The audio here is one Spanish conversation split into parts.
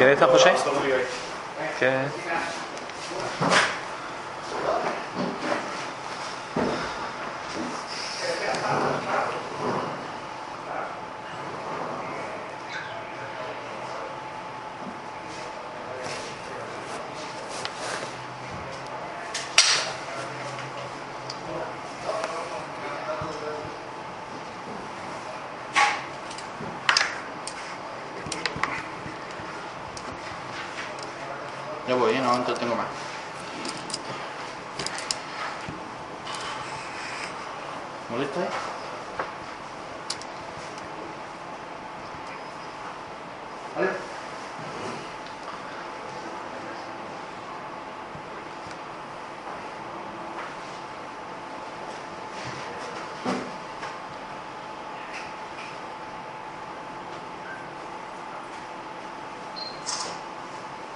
¿Quién está, José? ¿Qué? Yo voy, ¿eh? no tengo más. ¿Molesta? eh?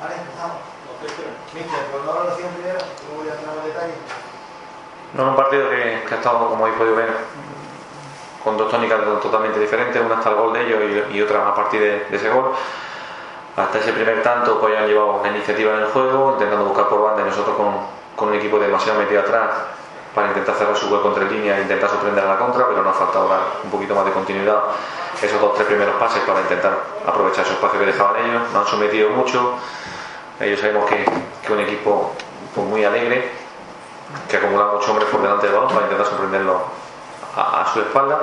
Vale, empezamos. Mister. No un partido que, ha estado, como habéis podido ver, con dos tónicas totalmente diferentes, una hasta el gol de ellos y, otra a partir de, ese gol. Hasta ese primer tanto pues han llevado la iniciativa en el juego, intentando buscar por banda y nosotros con, con un equipo demasiado metido atrás para intentar cerrar su hueco entre línea e intentar sorprender a la contra, pero nos ha faltado dar un poquito más de continuidad esos dos tres primeros pases para intentar aprovechar esos espacios que dejaban ellos. Nos han sometido mucho, ellos sabemos que, que un equipo pues, muy alegre, que acumula muchos hombres por delante del balón para intentar sorprenderlo a, su espalda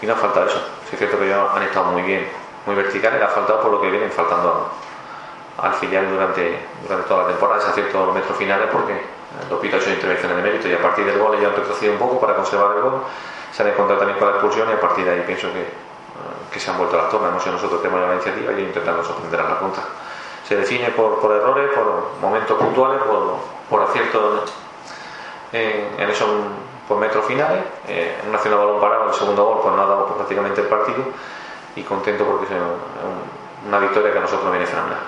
y no ha faltado eso. Sí es cierto que ellos han estado muy bien, muy verticales, le ha faltado por lo que vienen faltando al filial durante, durante toda la temporada, se cierto los metros finales porque los Pito ha hecho intervenciones de mérito y a partir del gol ellos han retrocedido un poco para conservar el gol, se han encontrado también con la expulsión y a partir de ahí pienso que, eh, que se han vuelto las tornas, hemos sido nosotros llevado la iniciativa y intentando sorprender a la contra. Se define por, por errores, por momentos puntuales, por, por aciertos en, en esos por metros finales, eh, en una acción balón parado, el segundo gol pues no ha dado pues, prácticamente el partido y contento porque es un- una victoria que a nosotros nos viene fenomenal.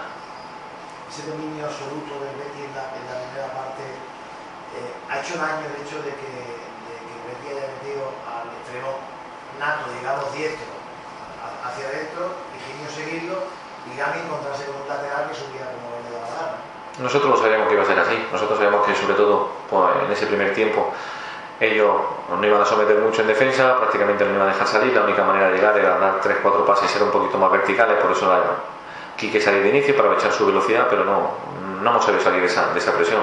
Ese dominio absoluto del Betis en la, primera parte eh, ha hecho daño el hecho de que, de que el Betis haya metido al extremo nato, digamos, diestro, hacia adentro, Higinio seguirlo y Gami encontrarse con un lateral que subía como le daba la gana. Nosotros sabíamos que iba a ser así. Nosotros sabíamos que sobre todo pues, en ese primer tiempo ellos no iban a someter mucho en defensa, prácticamente no iban a dejar salir. La única manera de llegar era dar 3-4 pases ser un poquito más verticales, por eso la Quique salir de inicio para echar su velocidad, pero no, no hemos sabido salir de esa, de esa presión.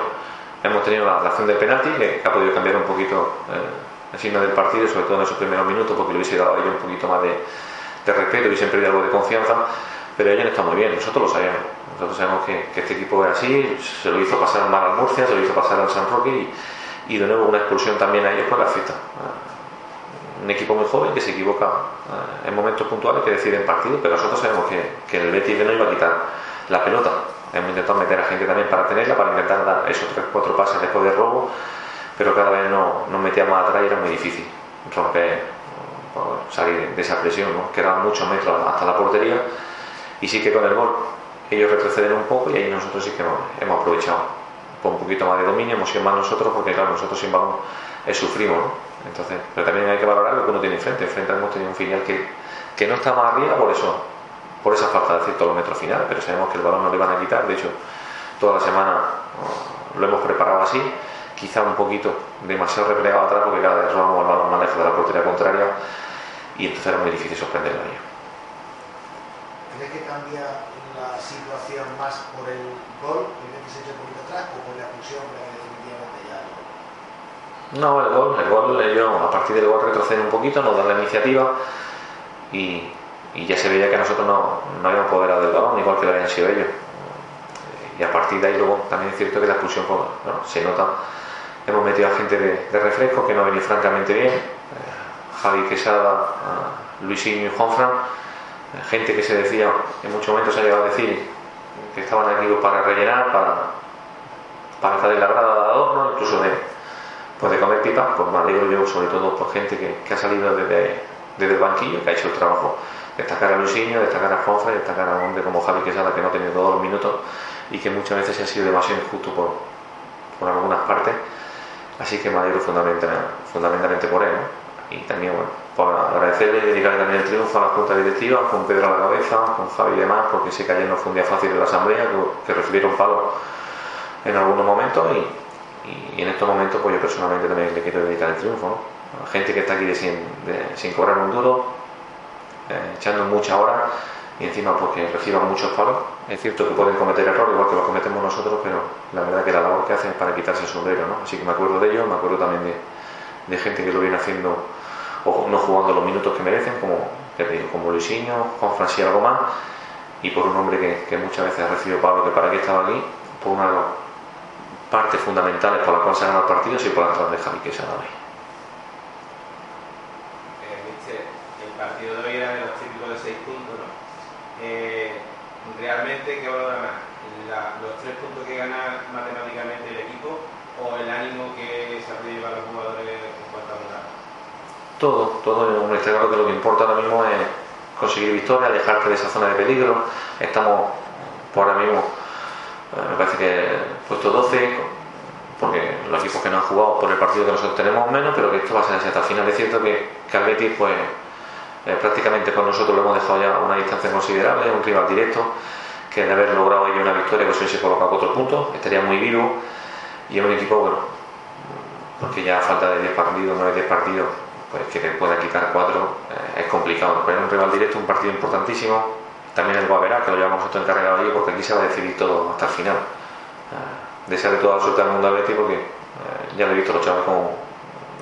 Hemos tenido la, acción del penalti que ha podido cambiar un poquito eh, el signo del partido, sobre todo en esos primeros minutos, porque le hubiese dado a ellos un poquito más de, de respeto, hubiesen perdido algo de confianza, pero ellos están muy bien, nosotros lo sabemos. Nosotros sabemos que, este equipo es así, se lo hizo pasar mal al Murcia, se lo hizo pasar al San Roque y, y de nuevo una expulsión también a ellos por la afecta. Un equipo muy joven que se equivoca eh, en momentos puntuales que deciden partido, pero nosotros sabemos que, que el Betis no iba a quitar la pelota. Hemos intentado meter a gente también para tenerla, para intentar dar esos 3-4 pases después del robo, pero cada vez no- nos metíamos atrás y era muy difícil romper, o salir de esa presión, ¿no? quedaban muchos metros hasta la portería y sí que con el gol ellos retroceden un poco y ahí nosotros sí que hemos, aprovechado con un poquito más de dominio, hemos sido más nosotros porque claro, nosotros sin balón eh, sufrimos, ¿no? Entonces, pero también hay que valorar lo que uno tiene enfrente, enfrente hemos tenido un filial que, que no está más arriba por eso, por esa falta de cierto metro final, pero sabemos que el balón no le van a quitar, de hecho toda la semana oh, lo hemos preparado así, quizá un poquito demasiado replegado atrás porque cada vez robamos el balón más de la portería contraria y entonces era muy difícil sorprenderlo a ellos. ¿Crees que cambia la situación más por el gol, que el un poquito atrás, o por la expulsión, que definitivamente ya no? El gol, el gol, ellos a partir del gol retroceden un poquito, nos dan la iniciativa y, ya se veía que nosotros no, no habíamos poderado del balón, igual que lo habían sido ellos. Y a partir de ahí luego también es cierto que la expulsión pues, bueno, se nota. Hemos metido a gente de, refresco que no ha venido francamente bien. Eh, Javi Quesada, eh, Luisinho y Juanfran. Gente que se decía, en muchos momentos se ha llegado a decir que estaban aquí para rellenar, para, para estar en la grada de adorno, incluso de, pues de comer pipas, pues me alegro yo sobre todo por gente que, que ha salido desde, desde el banquillo, que ha hecho el trabajo. Destacar a Luisinho, destacar a Juanfra, destacar a un hombre como Javi Quesada que no ha tenido todos los minutos y que muchas veces ha sido demasiado injusto por, por algunas partes. Así que me alegro fundamentalmente, fundamentalmente por él. Y también, bueno, para agradecerle y dedicarle también el triunfo a la Junta Directiva, con Pedro a la cabeza, con Javi y demás, porque sé que ayer no fue un día fácil en la Asamblea, que, recibieron palos en algunos momentos y, en estos momentos pues yo personalmente también le quiero dedicar el triunfo. A la gente que está aquí sin, cobrar un duro, eh, echando muchas horas y encima porque reciban muchos palos. Es cierto que pueden cometer errores igual que los cometemos nosotros, pero la verdad que la labor que hacen es para quitarse el sombrero, ¿no? Así que me acuerdo de ellos, me acuerdo también de, de gente que lo viene haciendo o no jugando los minutos que merecen, como, te como Luisinho, Juan Fran y algo más, y por un hombre que, que muchas veces ha recibido Pablo, que para qué estaba aquí, por una de las partes fundamentales por las cuales se ha ganado el partido, y por la entrada de Javi que se ha dado ahí. Eh, el partido de hoy era de los típicos de 6 puntos, ¿no? Eh, realmente, ¿qué valora más? La- ¿Los tres puntos que gana matemáticamente el equipo o el ánimo que se ha llevar los jugadores en cuanto a? Todo, todo, hombre, está que lo que importa ahora mismo es conseguir victoria, alejarte de esa zona de peligro. Estamos por ahora mismo, eh, me parece que puesto 12, porque los equipos que no han jugado por el partido que nosotros tenemos menos, pero que esto va a ser así hasta el final. Es cierto que, que pues eh, prácticamente con nosotros lo hemos dejado ya a una distancia considerable, un rival directo, que de haber logrado ahí una victoria, pues hoy se coloca cuatro puntos, estaría muy vivo y es un equipo, bueno, porque ya falta de 10 partidos, 9 10 partidos, pues que te pueda quitar 4 es complicado. Pero es un rival directo, un partido importantísimo. También el Guaverá, que lo llevamos nosotros encargado allí, porque aquí se va a decidir todo hasta el final. Eh, desearle toda la suerte al mundo Betis, porque eh, ya lo he visto los chavales como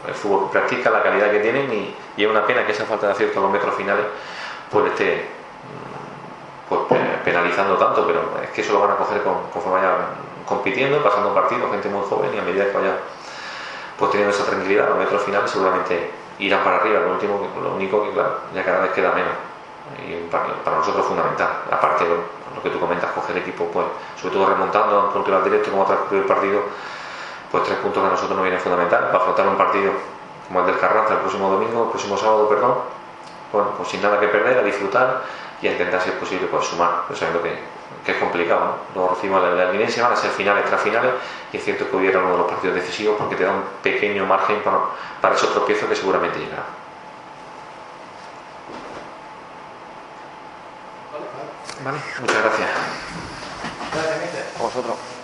el fútbol que practican, la calidad que tienen, y, es una pena que esa falta de acierto a los metros finales pues esté mm, pues, pe- penalizando tanto, pero es que eso lo van a coger con- conforme vayan compitiendo, pasando partidos, gente muy joven, y a medida que vaya pues teniendo esa tranquilidad, los metros finales seguramente irán para arriba. Lo, último, lo único que, claro, ya cada vez queda menos. Y para, nosotros es fundamental. Aparte, lo, lo que tú comentas, coger el equipo, pues, sobre todo remontando ante un rival directo, como ha el partido, pues tres puntos que a nosotros nos vienen fundamental para afrontar un partido como el del Carranza el próximo domingo, el próximo sábado, perdón. Bueno, pues sin nada que perder, a disfrutar y a intentar, si es posible, pues sumar, pero sabiendo que, que es complicado. ¿no? Luego recibimos la, la Albinesia, van a ser finales tras finales, y es cierto que hubiera uno de los partidos decisivos porque te da un pequeño margen para, para esos tropiezos que seguramente llegarán. Vale, muchas gracias. Gracias, mister. A vosotros.